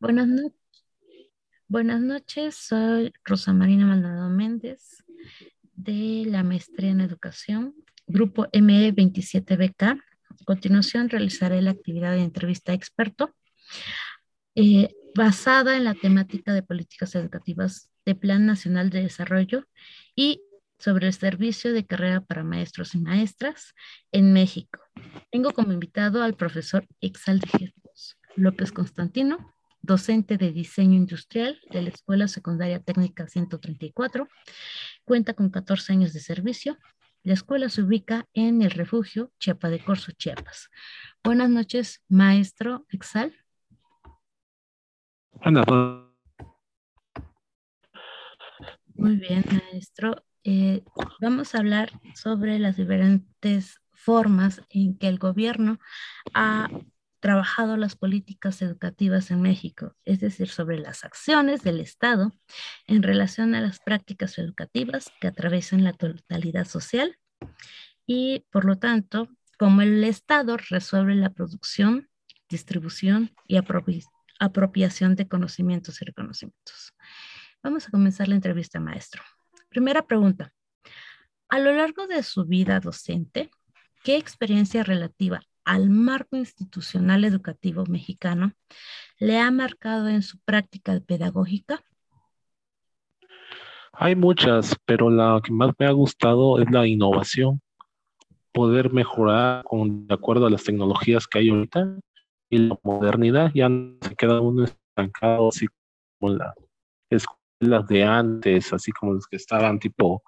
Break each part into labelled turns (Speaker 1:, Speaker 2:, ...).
Speaker 1: Buenas noches. Buenas noches, soy Rosa Marina Maldonado Méndez de la Maestría en Educación, Grupo ME27BK. A continuación realizaré la actividad de entrevista experto eh, basada en la temática de políticas educativas de Plan Nacional de Desarrollo y sobre el servicio de carrera para maestros y maestras en México. Tengo como invitado al profesor Exalde Jesús López Constantino, docente de diseño industrial de la Escuela Secundaria Técnica 134. Cuenta con 14 años de servicio. La escuela se ubica en el refugio Chiapa de Corzo, Chiapas. Buenas noches, maestro Exal. Muy bien, maestro. Eh, vamos a hablar sobre las diferentes formas en que el gobierno ha trabajado las políticas educativas en México, es decir, sobre las acciones del Estado en relación a las prácticas educativas que atraviesan la totalidad social y, por lo tanto, cómo el Estado resuelve la producción, distribución y apropiación de conocimientos y reconocimientos. Vamos a comenzar la entrevista, maestro. Primera pregunta. A lo largo de su vida docente, ¿qué experiencia relativa al marco institucional educativo mexicano le ha marcado en su práctica pedagógica?
Speaker 2: Hay muchas, pero la que más me ha gustado es la innovación, poder mejorar con, de acuerdo a las tecnologías que hay ahorita y la modernidad, ya no se queda uno estancado así como las escuelas de antes, así como los que estaban tipo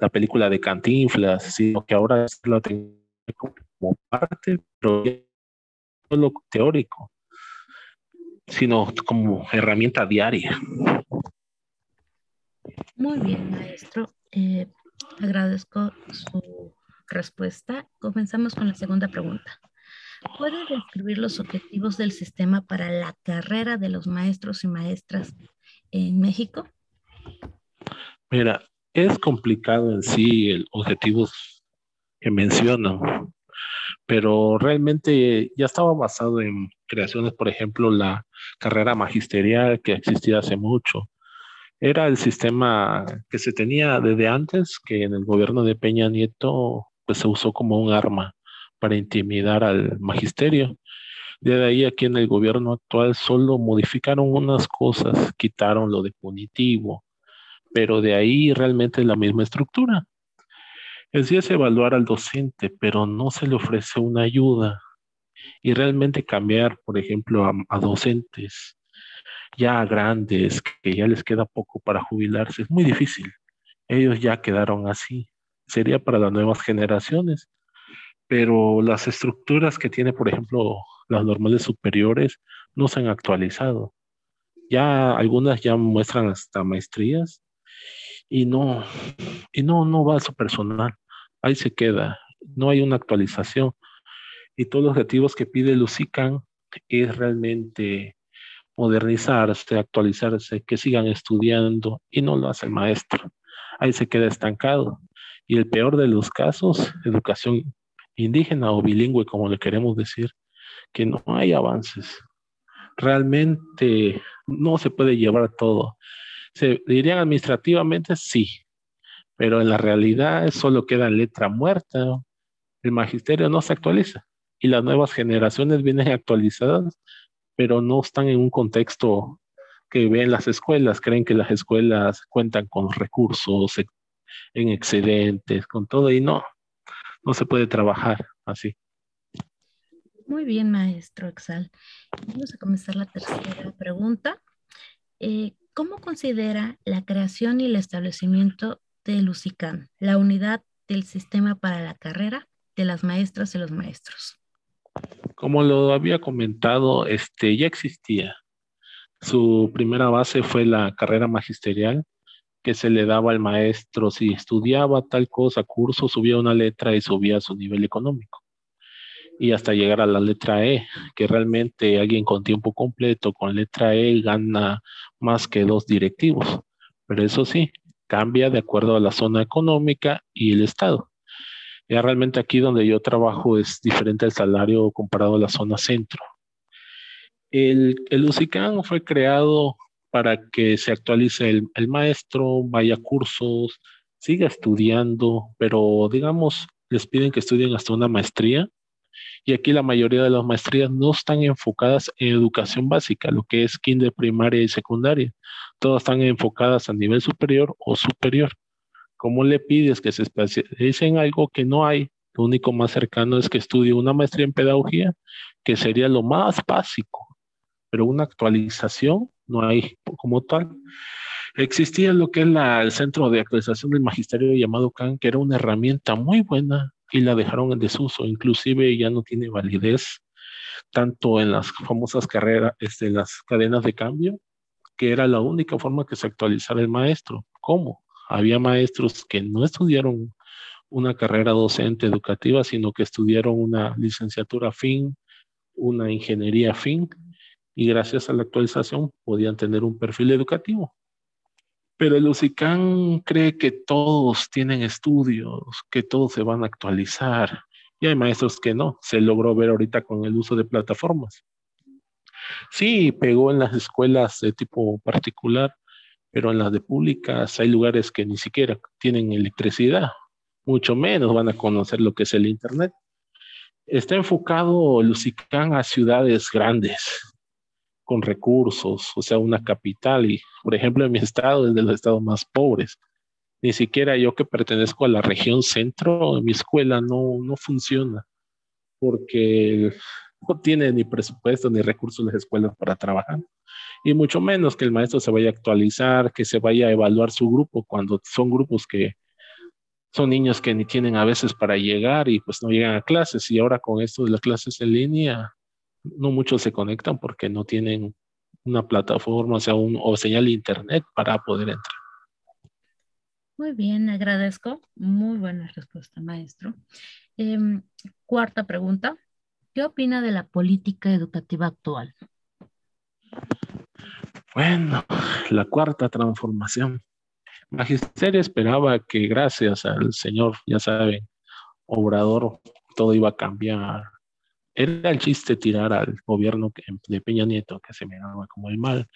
Speaker 2: la película de Cantinflas, sino que ahora es la tecnología como parte, pero no lo teórico, sino como herramienta diaria.
Speaker 1: Muy bien, maestro. Eh, agradezco su respuesta. Comenzamos con la segunda pregunta. ¿Puede describir los objetivos del sistema para la carrera de los maestros y maestras en México?
Speaker 2: Mira, es complicado en sí el objetivos que mencionan, pero realmente ya estaba basado en creaciones, por ejemplo, la carrera magisterial que existía hace mucho. Era el sistema que se tenía desde antes, que en el gobierno de Peña Nieto pues, se usó como un arma para intimidar al magisterio. De ahí aquí en el gobierno actual solo modificaron unas cosas, quitaron lo de punitivo, pero de ahí realmente la misma estructura. El sí es evaluar al docente, pero no se le ofrece una ayuda. Y realmente cambiar, por ejemplo, a, docentes ya grandes, que ya les queda poco para jubilarse, es muy difícil. Ellos ya quedaron así. Sería para las nuevas generaciones. Pero las estructuras que tiene, por ejemplo, las normales superiores no se han actualizado. Ya algunas ya muestran hasta maestrías y no, y no, no va a su personal ahí se queda, no hay una actualización. Y todos los objetivos que pide Lucican es realmente modernizarse, actualizarse, que sigan estudiando y no lo hace el maestro. Ahí se queda estancado. Y el peor de los casos, educación indígena o bilingüe, como le queremos decir, que no hay avances. Realmente no se puede llevar todo. Se dirían administrativamente, sí, pero en la realidad solo queda letra muerta. El magisterio no se actualiza y las nuevas generaciones vienen actualizadas, pero no están en un contexto que ven las escuelas, creen que las escuelas cuentan con recursos en excedentes, con todo, y no, no se puede trabajar así.
Speaker 1: Muy bien, maestro Exal. Vamos a comenzar la tercera pregunta. Eh, ¿Cómo considera la creación y el establecimiento de LUCICAN, la unidad del sistema para la carrera de las maestras y los maestros.
Speaker 2: Como lo había comentado, este ya existía. Su primera base fue la carrera magisterial que se le daba al maestro si estudiaba tal cosa, curso, subía una letra y subía su nivel económico. Y hasta llegar a la letra E, que realmente alguien con tiempo completo con letra E gana más que dos directivos. Pero eso sí, cambia de acuerdo a la zona económica y el estado. Ya realmente aquí donde yo trabajo es diferente el salario comparado a la zona centro. El, el UCICAN fue creado para que se actualice el, el maestro, vaya cursos, siga estudiando, pero digamos, les piden que estudien hasta una maestría. Y aquí la mayoría de las maestrías no están enfocadas en educación básica, lo que es kinder, primaria y secundaria. Todas están enfocadas a nivel superior o superior. ¿Cómo le pides que se especialice en algo que no hay? Lo único más cercano es que estudie una maestría en pedagogía, que sería lo más básico, pero una actualización no hay como tal. Existía lo que es el Centro de Actualización del Magisterio llamado CAN, que era una herramienta muy buena y la dejaron en desuso, inclusive ya no tiene validez tanto en las famosas carreras, este, las cadenas de cambio, que era la única forma que se actualizara el maestro. ¿Cómo? Había maestros que no estudiaron una carrera docente educativa, sino que estudiaron una licenciatura fin, una ingeniería fin, y gracias a la actualización podían tener un perfil educativo. Pero el UCICAN cree que todos tienen estudios, que todos se van a actualizar, y hay maestros que no. Se logró ver ahorita con el uso de plataformas. Sí, pegó en las escuelas de tipo particular, pero en las de públicas hay lugares que ni siquiera tienen electricidad, mucho menos van a conocer lo que es el Internet. Está enfocado Lucicán a ciudades grandes, con recursos, o sea, una capital. Y, por ejemplo, en mi estado es de los estados más pobres. Ni siquiera yo que pertenezco a la región centro, mi escuela no, no funciona, porque no tiene ni presupuesto ni recursos las escuelas para trabajar y mucho menos que el maestro se vaya a actualizar, que se vaya a evaluar su grupo cuando son grupos que son niños que ni tienen a veces para llegar y pues no llegan a clases y ahora con esto de las clases en línea no muchos se conectan porque no tienen una plataforma o sea un, o señal de internet para poder entrar.
Speaker 1: Muy bien, agradezco. Muy buena respuesta, maestro. Em, cuarta pregunta. ¿Qué opina de la política educativa actual?
Speaker 2: Bueno, la cuarta transformación. Magisterio esperaba que gracias al Señor, ya saben, Obrador, todo iba a cambiar. Era el chiste tirar al gobierno de Peña Nieto, que se miraba como el mal.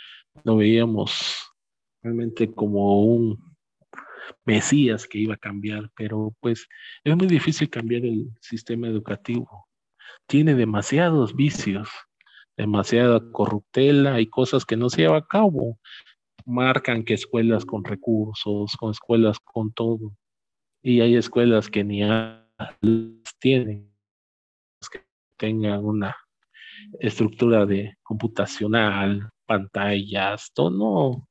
Speaker 2: Lo veíamos realmente como un Mesías que iba a cambiar, pero pues es muy difícil cambiar el sistema educativo. Tiene demasiados vicios demasiada corruptela y cosas que no se lleva a cabo. Marcan que escuelas con recursos, con escuelas con todo. Y hay escuelas que ni tienen, que tengan una estructura de computacional, pantallas, todo no.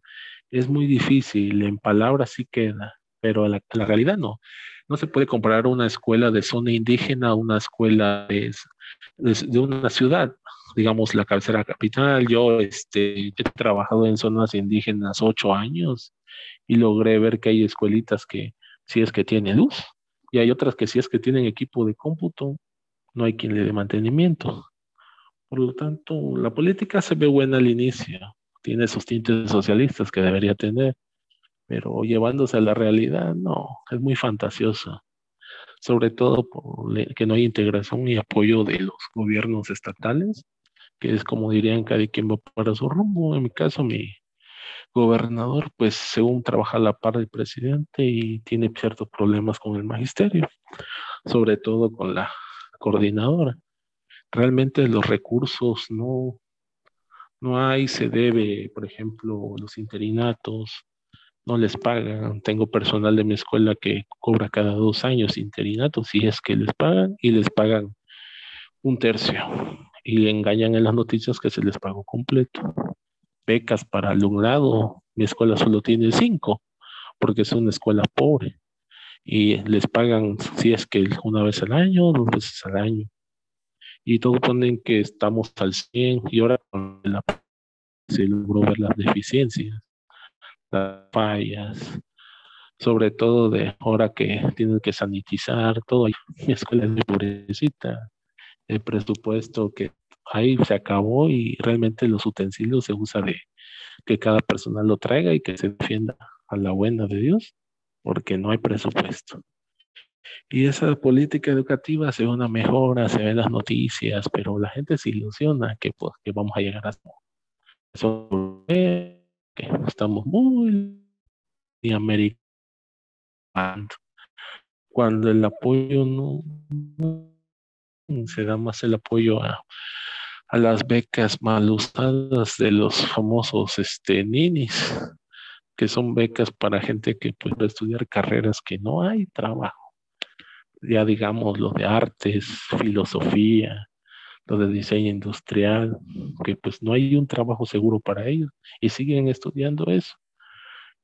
Speaker 2: Es muy difícil, en palabras sí queda, pero la, la realidad no. No se puede comparar una escuela de zona indígena a una escuela de, de una ciudad digamos, la cabecera capital. Yo este, he trabajado en zonas indígenas ocho años y logré ver que hay escuelitas que si es que tienen luz y hay otras que si es que tienen equipo de cómputo, no hay quien le dé mantenimiento. Por lo tanto, la política se ve buena al inicio, tiene sus tintes socialistas que debería tener, pero llevándose a la realidad, no, es muy fantasiosa sobre todo porque no hay integración y apoyo de los gobiernos estatales que es como dirían cada quien va para su rumbo. En mi caso, mi gobernador, pues según trabaja a la par del presidente y tiene ciertos problemas con el magisterio, sobre todo con la coordinadora. Realmente los recursos no, no hay, se debe, por ejemplo, los interinatos, no les pagan. Tengo personal de mi escuela que cobra cada dos años interinatos, si es que les pagan, y les pagan un tercio y engañan en las noticias que se les pagó completo. Becas para alumnado, mi escuela solo tiene cinco, porque es una escuela pobre. Y les pagan, si es que una vez al año, dos veces al año. Y todos ponen que estamos al 100 y ahora con la se logró ver las deficiencias, las fallas, sobre todo de ahora que tienen que sanitizar todo. Mi escuela es muy pobrecita, el presupuesto que ahí se acabó y realmente los utensilios se usa de que cada persona lo traiga y que se defienda a la buena de Dios, porque no hay presupuesto. Y esa política educativa se ve una mejora, se ven las noticias, pero la gente se ilusiona que, pues, que vamos a llegar a eso, que estamos muy americanos cuando el apoyo no, se da más el apoyo a, las becas mal usadas de los famosos este, ninis, que son becas para gente que puede estudiar carreras que no hay trabajo ya digamos lo de artes, filosofía, lo de diseño industrial, que pues no hay un trabajo seguro para ellos y siguen estudiando eso.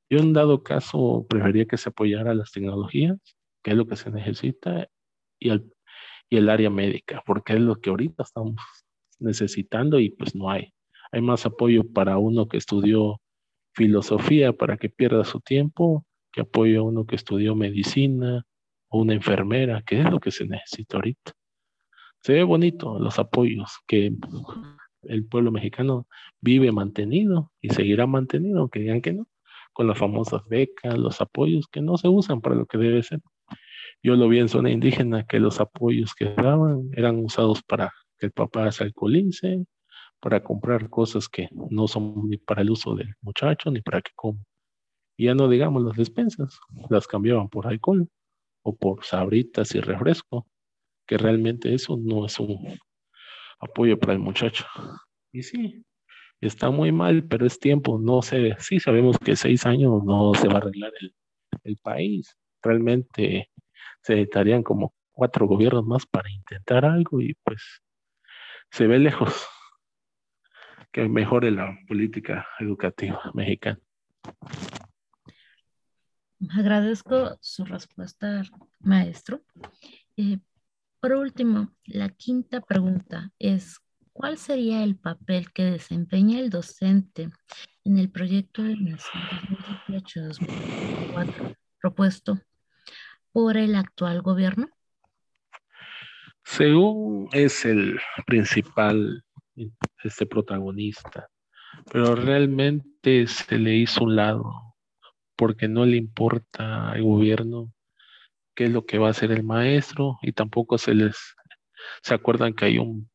Speaker 2: Yo en dado caso prefería que se apoyara las tecnologías, que es lo que se necesita, y el, y el área médica, porque es lo que ahorita estamos necesitando y pues no hay. Hay más apoyo para uno que estudió filosofía para que pierda su tiempo, que apoyo a uno que estudió medicina, o una enfermera, que es lo que se necesita ahorita. Se ve bonito los apoyos que el pueblo mexicano vive mantenido y seguirá mantenido, aunque digan que no, con las famosas becas, los apoyos que no se usan para lo que debe ser. Yo lo vi en zona indígena que los apoyos que daban eran usados para que el papá se alcoholice, para comprar cosas que no son ni para el uso del muchacho ni para que coma. Y ya no digamos las despensas, las cambiaban por alcohol o por sabritas y refresco, que realmente eso no es un apoyo para el muchacho. Y sí, está muy mal, pero es tiempo, no sé, sí sabemos que seis años no se va a arreglar el, el país. Realmente se necesitarían como cuatro gobiernos más para intentar algo y pues se ve lejos que mejore la política educativa mexicana.
Speaker 1: Agradezco su respuesta, maestro. Eh, por último, la quinta pregunta es, ¿cuál sería el papel que desempeña el docente en el proyecto de 2018-2024 propuesto por el actual gobierno?
Speaker 2: Según es el principal este protagonista, pero realmente se le hizo un lado porque no le importa al gobierno qué es lo que va a hacer el maestro y tampoco se les se acuerdan que hay un,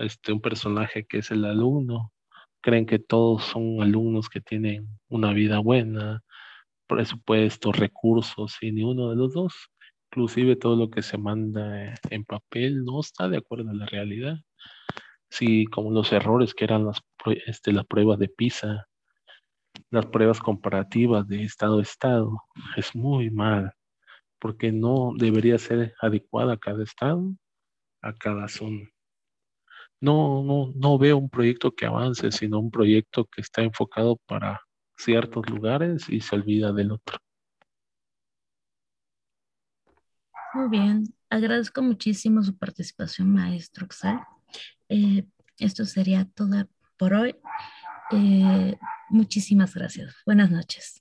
Speaker 2: este, un personaje que es el alumno, creen que todos son alumnos que tienen una vida buena, presupuestos, recursos y ni uno de los dos, inclusive todo lo que se manda en papel no está de acuerdo a la realidad. Sí, como los errores que eran las, este, las pruebas de PISA, las pruebas comparativas de estado a estado. Es muy mal, porque no debería ser adecuada a cada estado, a cada zona. No, no, no veo un proyecto que avance, sino un proyecto que está enfocado para ciertos lugares y se olvida del otro.
Speaker 1: Muy bien, agradezco muchísimo su participación, maestro Xal. Eh, esto sería todo por hoy. Eh, muchísimas gracias. Buenas noches.